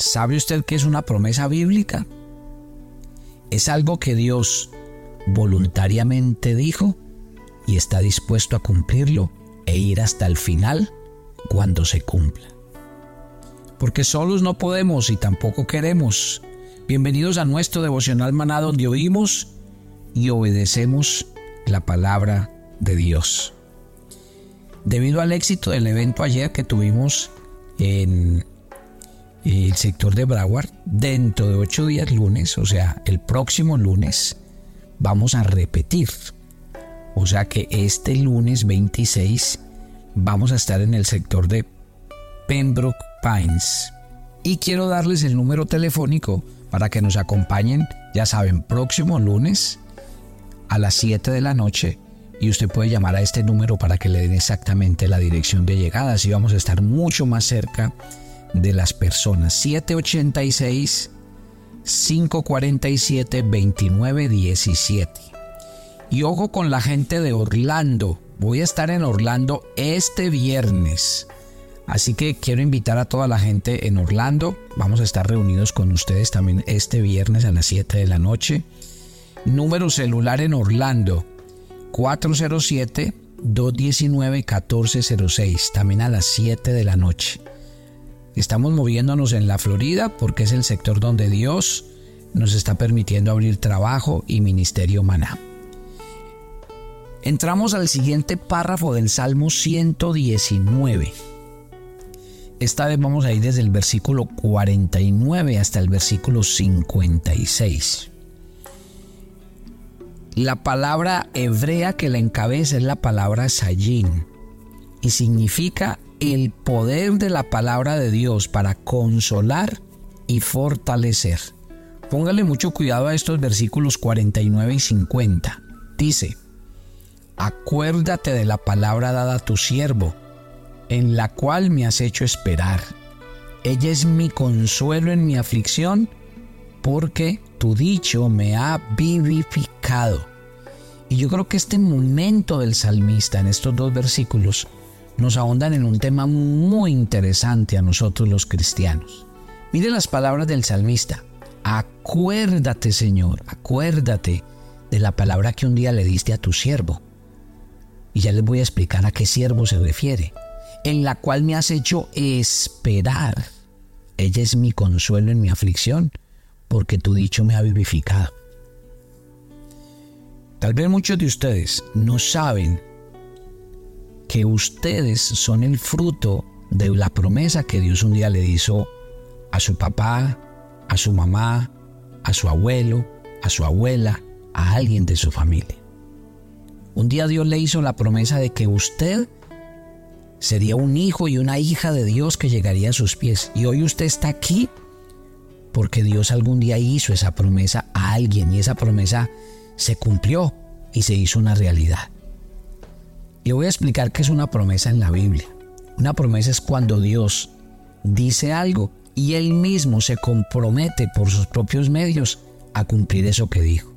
¿Sabe usted qué es una promesa bíblica? Es algo que Dios voluntariamente dijo y está dispuesto a cumplirlo e ir hasta el final cuando se cumpla. Porque solos no podemos y tampoco queremos. Bienvenidos a nuestro devocional maná donde oímos y obedecemos la palabra de Dios. Debido al éxito del evento ayer que tuvimos en el sector de Broward, dentro de ocho días lunes, o sea, el próximo lunes, vamos a repetir. O sea que este lunes 26 vamos a estar en el sector de Pembroke Pines. Y quiero darles el número telefónico para que nos acompañen, ya saben, próximo lunes a las 7 de la noche. Y usted puede llamar a este número para que le den exactamente la dirección de llegada. Así vamos a estar mucho más cerca de las personas. 786 547 2917. Y ojo con la gente de Orlando. Voy a estar en Orlando este viernes. Así que quiero invitar a toda la gente en Orlando. Vamos a estar reunidos con ustedes también este viernes a las 7 de la noche. Número celular en Orlando 407 219 1406, también a las 7 de la noche. Estamos moviéndonos en la Florida porque es el sector donde Dios nos está permitiendo abrir trabajo y ministerio maná. Entramos al siguiente párrafo del Salmo 119. Esta vez vamos a ir desde el versículo 49 hasta el versículo 56. La palabra hebrea que la encabeza es la palabra sayin y significa el poder de la palabra de Dios para consolar y fortalecer. Póngale mucho cuidado a estos versículos 49 y 50. Dice, acuérdate de la palabra dada a tu siervo, en la cual me has hecho esperar. Ella es mi consuelo en mi aflicción, porque tu dicho me ha vivificado. Y yo creo que este momento del salmista en estos dos versículos nos ahondan en un tema muy interesante a nosotros los cristianos. Mire las palabras del salmista. Acuérdate, Señor, acuérdate de la palabra que un día le diste a tu siervo. Y ya les voy a explicar a qué siervo se refiere. En la cual me has hecho esperar. Ella es mi consuelo en mi aflicción, porque tu dicho me ha vivificado. Tal vez muchos de ustedes no saben que ustedes son el fruto de la promesa que Dios un día le hizo a su papá, a su mamá, a su abuelo, a su abuela, a alguien de su familia. Un día Dios le hizo la promesa de que usted sería un hijo y una hija de Dios que llegaría a sus pies. Y hoy usted está aquí porque Dios algún día hizo esa promesa a alguien y esa promesa se cumplió y se hizo una realidad. Y voy a explicar qué es una promesa en la Biblia. Una promesa es cuando Dios dice algo y Él mismo se compromete por sus propios medios a cumplir eso que dijo.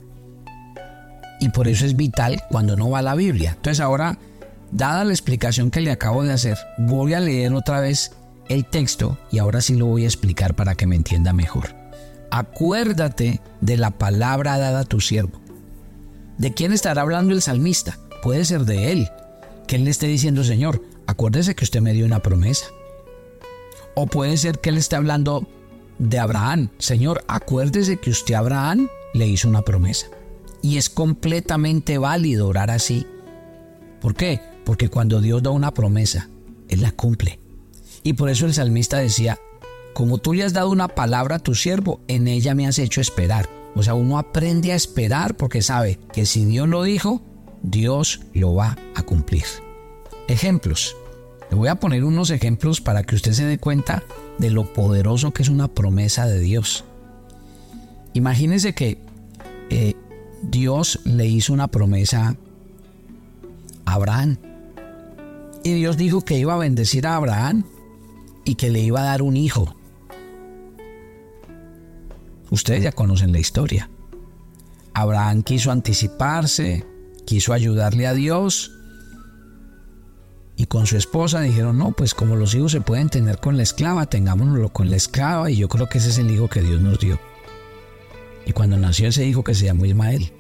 Y por eso es vital cuando no va a la Biblia. Entonces ahora, dada la explicación que le acabo de hacer, voy a leer otra vez el texto y ahora sí lo voy a explicar para que me entienda mejor. Acuérdate de la palabra dada a tu siervo. ¿De quién estará hablando el salmista? Puede ser de él, que Él le esté diciendo, Señor, acuérdese que usted me dio una promesa. O puede ser que Él esté hablando de Abraham. Señor, acuérdese que usted Abraham le hizo una promesa. Y es completamente válido orar así. ¿Por qué? Porque cuando Dios da una promesa, Él la cumple. Y por eso el salmista decía, como tú le has dado una palabra a tu siervo, en ella me has hecho esperar. O sea, uno aprende a esperar porque sabe que si Dios lo dijo, Dios lo va a cumplir. Ejemplos. Le voy a poner unos ejemplos para que usted se dé cuenta de lo poderoso que es una promesa de Dios. Imagínese que eh, Dios le hizo una promesa a Abraham. Y Dios dijo que iba a bendecir a Abraham y que le iba a dar un hijo. Ustedes ya conocen la historia. Abraham quiso anticiparse, quiso ayudarle a Dios y con su esposa dijeron, no, pues como los hijos se pueden tener con la esclava, tengámonoslo con la esclava y yo creo que ese es el hijo que Dios nos dio. Y cuando nació ese hijo que se llamó Ismael,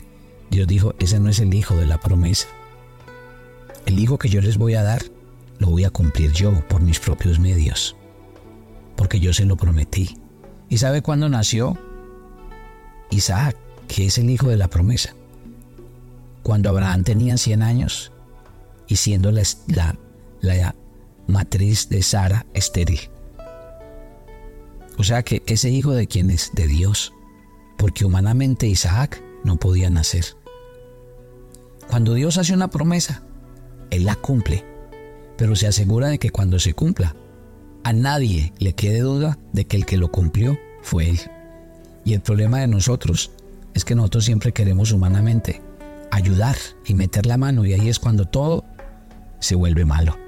Dios dijo, ese no es el hijo de la promesa. El hijo que yo les voy a dar, lo voy a cumplir yo por mis propios medios, porque yo se lo prometí. ¿Y sabe cuándo nació? Isaac, que es el hijo de la promesa. Cuando Abraham tenía 100 años y siendo la, la, la matriz de Sara estéril. O sea que ese hijo de quién es? De Dios, porque humanamente Isaac no podía nacer. Cuando Dios hace una promesa, Él la cumple, pero se asegura de que cuando se cumpla, a nadie le quede duda de que el que lo cumplió fue Él. Y el problema de nosotros es que nosotros siempre queremos humanamente ayudar y meter la mano y ahí es cuando todo se vuelve malo.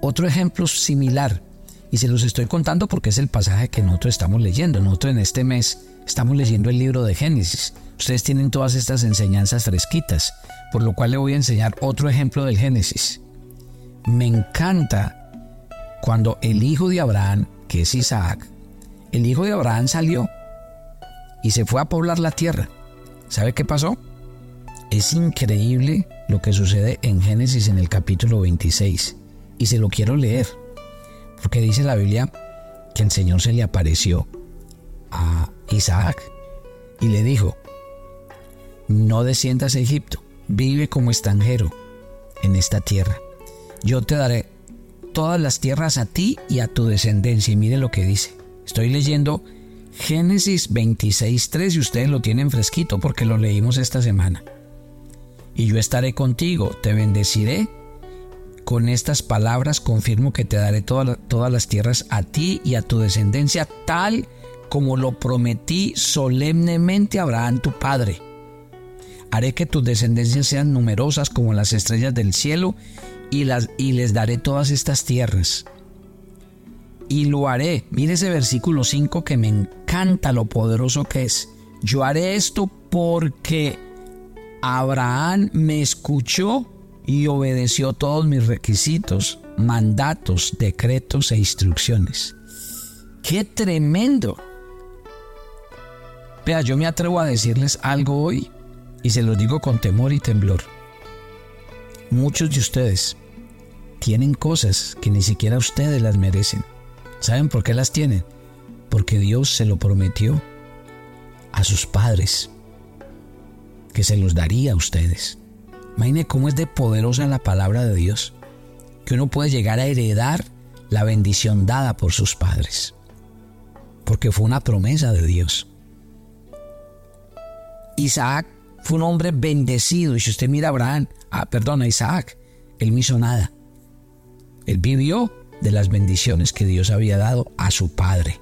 Otro ejemplo similar, y se los estoy contando porque es el pasaje que nosotros estamos leyendo. Nosotros en este mes estamos leyendo el libro de Génesis. Ustedes tienen todas estas enseñanzas fresquitas, por lo cual le voy a enseñar otro ejemplo del Génesis. Me encanta cuando el hijo de Abraham, que es Isaac, el hijo de Abraham salió y se fue a poblar la tierra. ¿Sabe qué pasó? Es increíble lo que sucede en Génesis en el capítulo 26. Y se lo quiero leer, porque dice la Biblia que el Señor se le apareció a Isaac y le dijo, no desciendas a Egipto, vive como extranjero en esta tierra. Yo te daré todas las tierras a ti y a tu descendencia. Y mire lo que dice. Estoy leyendo Génesis 26.3 y ustedes lo tienen fresquito porque lo leímos esta semana y yo estaré contigo, te bendeciré. Con estas palabras confirmo que te daré todas las tierras a ti y a tu descendencia, tal como lo prometí solemnemente a Abraham tu padre. Haré que tus descendencias sean numerosas como las estrellas del cielo y, las, y les daré todas estas tierras. Y lo haré. Mire ese versículo 5 que me encanta lo poderoso que es. Yo haré esto porque Abraham me escuchó y obedeció todos mis requisitos, mandatos, decretos e instrucciones. ¡Qué tremendo! Vea, yo me atrevo a decirles algo hoy y se lo digo con temor y temblor. Muchos de ustedes tienen cosas que ni siquiera ustedes las merecen. ¿Saben por qué las tienen? Porque Dios se lo prometió a sus padres que se los daría a ustedes. Imagine cómo es de poderosa la palabra de Dios, que uno puede llegar a heredar la bendición dada por sus padres, porque fue una promesa de Dios. Isaac fue un hombre bendecido, y si usted mira a Abraham, ah, perdón, a Isaac, él no hizo nada. Él vivió de las bendiciones que Dios había dado a su padre.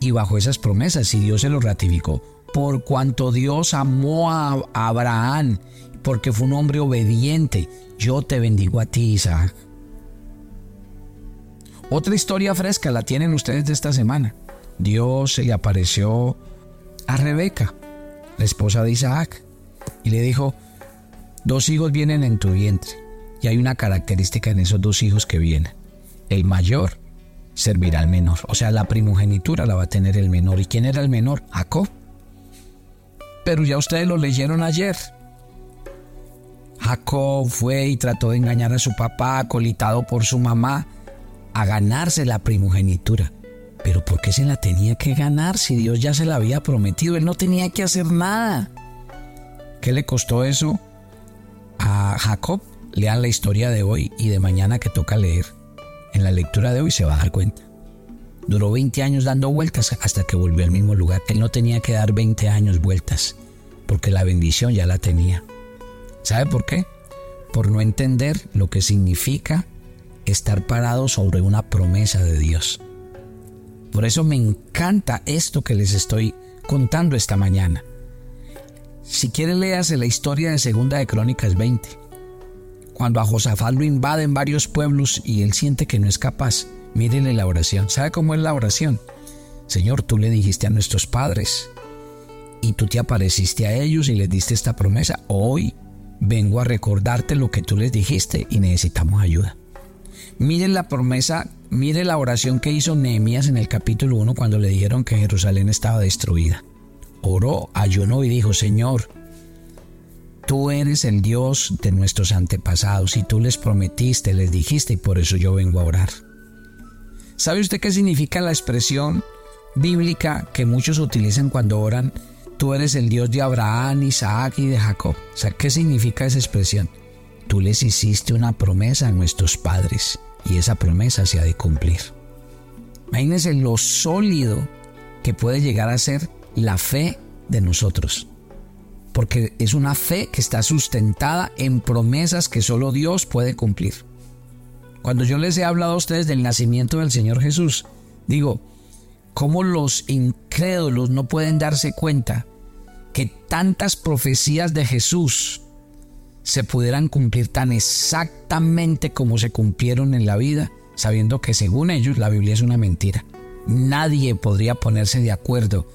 Y bajo esas promesas, si Dios se lo ratificó, por cuanto Dios amó a Abraham, porque fue un hombre obediente, yo te bendigo a ti, Isaac. Otra historia fresca la tienen ustedes de esta semana. Dios se le apareció a Rebeca, la esposa de Isaac, y le dijo, dos hijos vienen en tu vientre, y hay una característica en esos dos hijos que vienen. El mayor servirá al menor, o sea, la primogenitura la va a tener el menor. ¿Y quién era el menor? Jacob pero ya ustedes lo leyeron ayer. Jacob fue y trató de engañar a su papá, colitado por su mamá, a ganarse la primogenitura. Pero ¿por qué se la tenía que ganar si Dios ya se la había prometido? Él no tenía que hacer nada. ¿Qué le costó eso a Jacob? Lean la historia de hoy y de mañana que toca leer. En la lectura de hoy se va a dar cuenta. Duró 20 años dando vueltas hasta que volvió al mismo lugar. Él no tenía que dar 20 años vueltas, porque la bendición ya la tenía. ¿Sabe por qué? Por no entender lo que significa estar parado sobre una promesa de Dios. Por eso me encanta esto que les estoy contando esta mañana. Si quiere léase la historia de Segunda de Crónicas 20. Cuando a Josafat lo invaden varios pueblos y él siente que no es capaz, Mírenle la oración. ¿Sabe cómo es la oración? Señor, tú le dijiste a nuestros padres y tú te apareciste a ellos y les diste esta promesa. Hoy vengo a recordarte lo que tú les dijiste y necesitamos ayuda. Miren la promesa, mire la oración que hizo Nehemías en el capítulo 1 cuando le dijeron que Jerusalén estaba destruida. Oró, ayunó y dijo, Señor, tú eres el Dios de nuestros antepasados y tú les prometiste, les dijiste y por eso yo vengo a orar. ¿Sabe usted qué significa la expresión bíblica que muchos utilizan cuando oran? Tú eres el Dios de Abraham, Isaac y de Jacob. O sea, ¿qué significa esa expresión? Tú les hiciste una promesa a nuestros padres y esa promesa se ha de cumplir. Imagínense lo sólido que puede llegar a ser la fe de nosotros. Porque es una fe que está sustentada en promesas que solo Dios puede cumplir. Cuando yo les he hablado a ustedes del nacimiento del Señor Jesús, digo, ¿cómo los incrédulos no pueden darse cuenta que tantas profecías de Jesús se pudieran cumplir tan exactamente como se cumplieron en la vida, sabiendo que según ellos la Biblia es una mentira? Nadie podría ponerse de acuerdo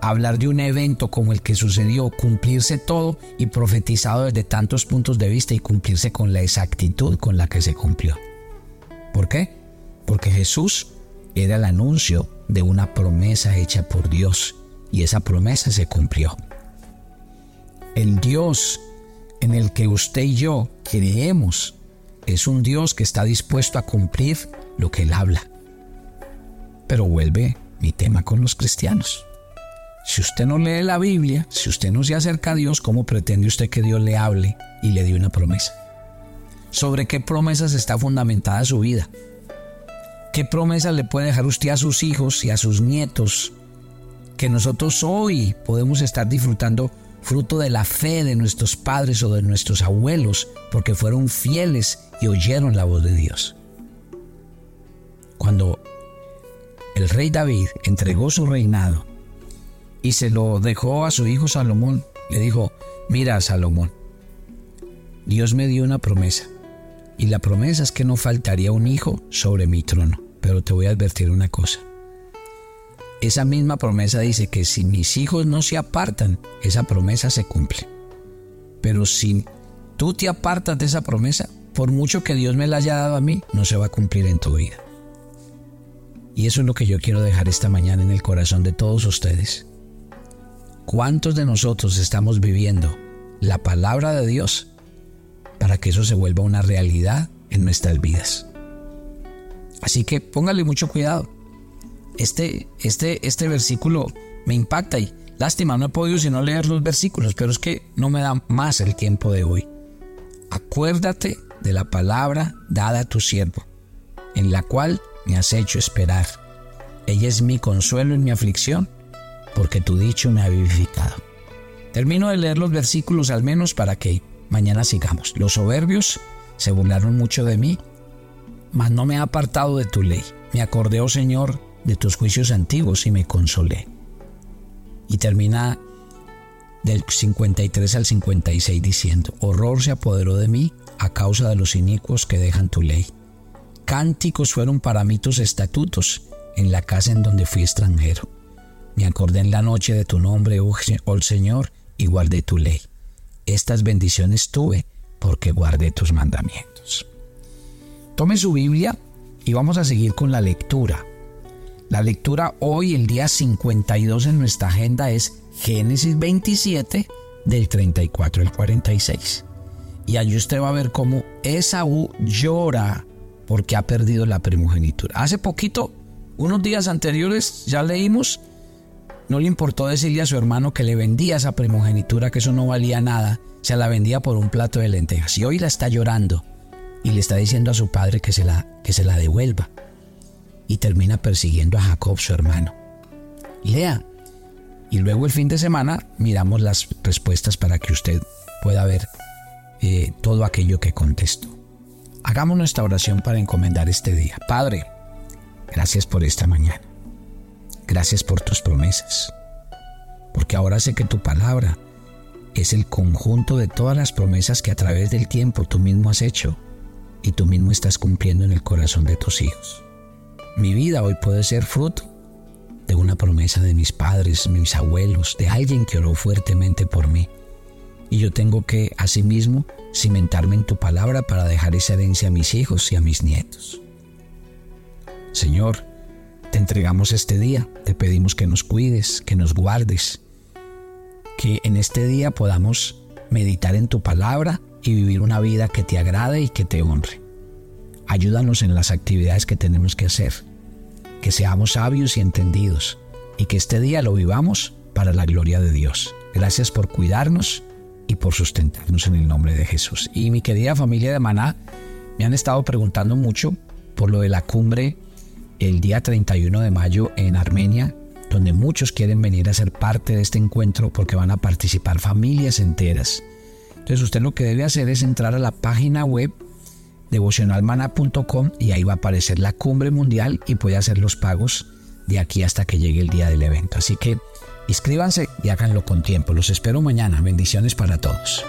hablar de un evento como el que sucedió, cumplirse todo y profetizado desde tantos puntos de vista y cumplirse con la exactitud con la que se cumplió. ¿Por qué? Porque Jesús era el anuncio de una promesa hecha por Dios y esa promesa se cumplió. El Dios en el que usted y yo creemos es un Dios que está dispuesto a cumplir lo que Él habla. Pero vuelve mi tema con los cristianos. Si usted no lee la Biblia, si usted no se acerca a Dios, ¿cómo pretende usted que Dios le hable y le dé una promesa? sobre qué promesas está fundamentada su vida. ¿Qué promesas le puede dejar usted a sus hijos y a sus nietos que nosotros hoy podemos estar disfrutando fruto de la fe de nuestros padres o de nuestros abuelos porque fueron fieles y oyeron la voz de Dios? Cuando el rey David entregó su reinado y se lo dejó a su hijo Salomón, le dijo, mira Salomón, Dios me dio una promesa y la promesa es que no faltaría un hijo sobre mi trono. Pero te voy a advertir una cosa. Esa misma promesa dice que si mis hijos no se apartan, esa promesa se cumple. Pero si tú te apartas de esa promesa, por mucho que Dios me la haya dado a mí, no se va a cumplir en tu vida. Y eso es lo que yo quiero dejar esta mañana en el corazón de todos ustedes. ¿Cuántos de nosotros estamos viviendo la palabra de Dios para que eso se vuelva una realidad en nuestras vidas. Así que póngale mucho cuidado. Este, este, este versículo me impacta y lástima, no he podido sino leer los versículos, pero es que no me da más el tiempo de hoy. Acuérdate de la palabra dada a tu siervo, en la cual me has hecho esperar. Ella es mi consuelo en mi aflicción, porque tu dicho me ha vivificado. Termino de leer los versículos al menos para que Mañana sigamos. Los soberbios se burlaron mucho de mí, mas no me he apartado de tu ley. Me acordé, oh Señor, de tus juicios antiguos y me consolé. Y termina del 53 al 56 diciendo, horror se apoderó de mí a causa de los inicuos que dejan tu ley. Cánticos fueron para mí tus estatutos en la casa en donde fui extranjero. Me acordé en la noche de tu nombre, oh, oh Señor, y guardé tu ley estas bendiciones tuve porque guardé tus mandamientos. Tome su Biblia y vamos a seguir con la lectura. La lectura hoy, el día 52 en nuestra agenda es Génesis 27 del 34 al 46. Y allí usted va a ver cómo Esaú llora porque ha perdido la primogenitura. Hace poquito, unos días anteriores, ya leímos no le importó decirle a su hermano que le vendía esa primogenitura, que eso no valía nada, se la vendía por un plato de lentejas. Y hoy la está llorando y le está diciendo a su padre que se la, que se la devuelva. Y termina persiguiendo a Jacob, su hermano. Lea. Y luego el fin de semana miramos las respuestas para que usted pueda ver eh, todo aquello que contesto. Hagamos nuestra oración para encomendar este día. Padre, gracias por esta mañana. Gracias por tus promesas, porque ahora sé que tu palabra es el conjunto de todas las promesas que a través del tiempo tú mismo has hecho y tú mismo estás cumpliendo en el corazón de tus hijos. Mi vida hoy puede ser fruto de una promesa de mis padres, mis abuelos, de alguien que oró fuertemente por mí. y yo tengo que, asimismo, cimentarme en tu palabra para dejar esa herencia a mis hijos y a mis nietos. Señor, te entregamos este día, te pedimos que nos cuides, que nos guardes, que en este día podamos meditar en tu palabra y vivir una vida que te agrade y que te honre. Ayúdanos en las actividades que tenemos que hacer, que seamos sabios y entendidos y que este día lo vivamos para la gloria de Dios. Gracias por cuidarnos y por sustentarnos en el nombre de Jesús. Y mi querida familia de Maná, me han estado preguntando mucho por lo de la cumbre el día 31 de mayo en Armenia, donde muchos quieren venir a ser parte de este encuentro porque van a participar familias enteras. Entonces usted lo que debe hacer es entrar a la página web devocionalmana.com y ahí va a aparecer la cumbre mundial y puede hacer los pagos de aquí hasta que llegue el día del evento. Así que inscríbanse y háganlo con tiempo. Los espero mañana. Bendiciones para todos.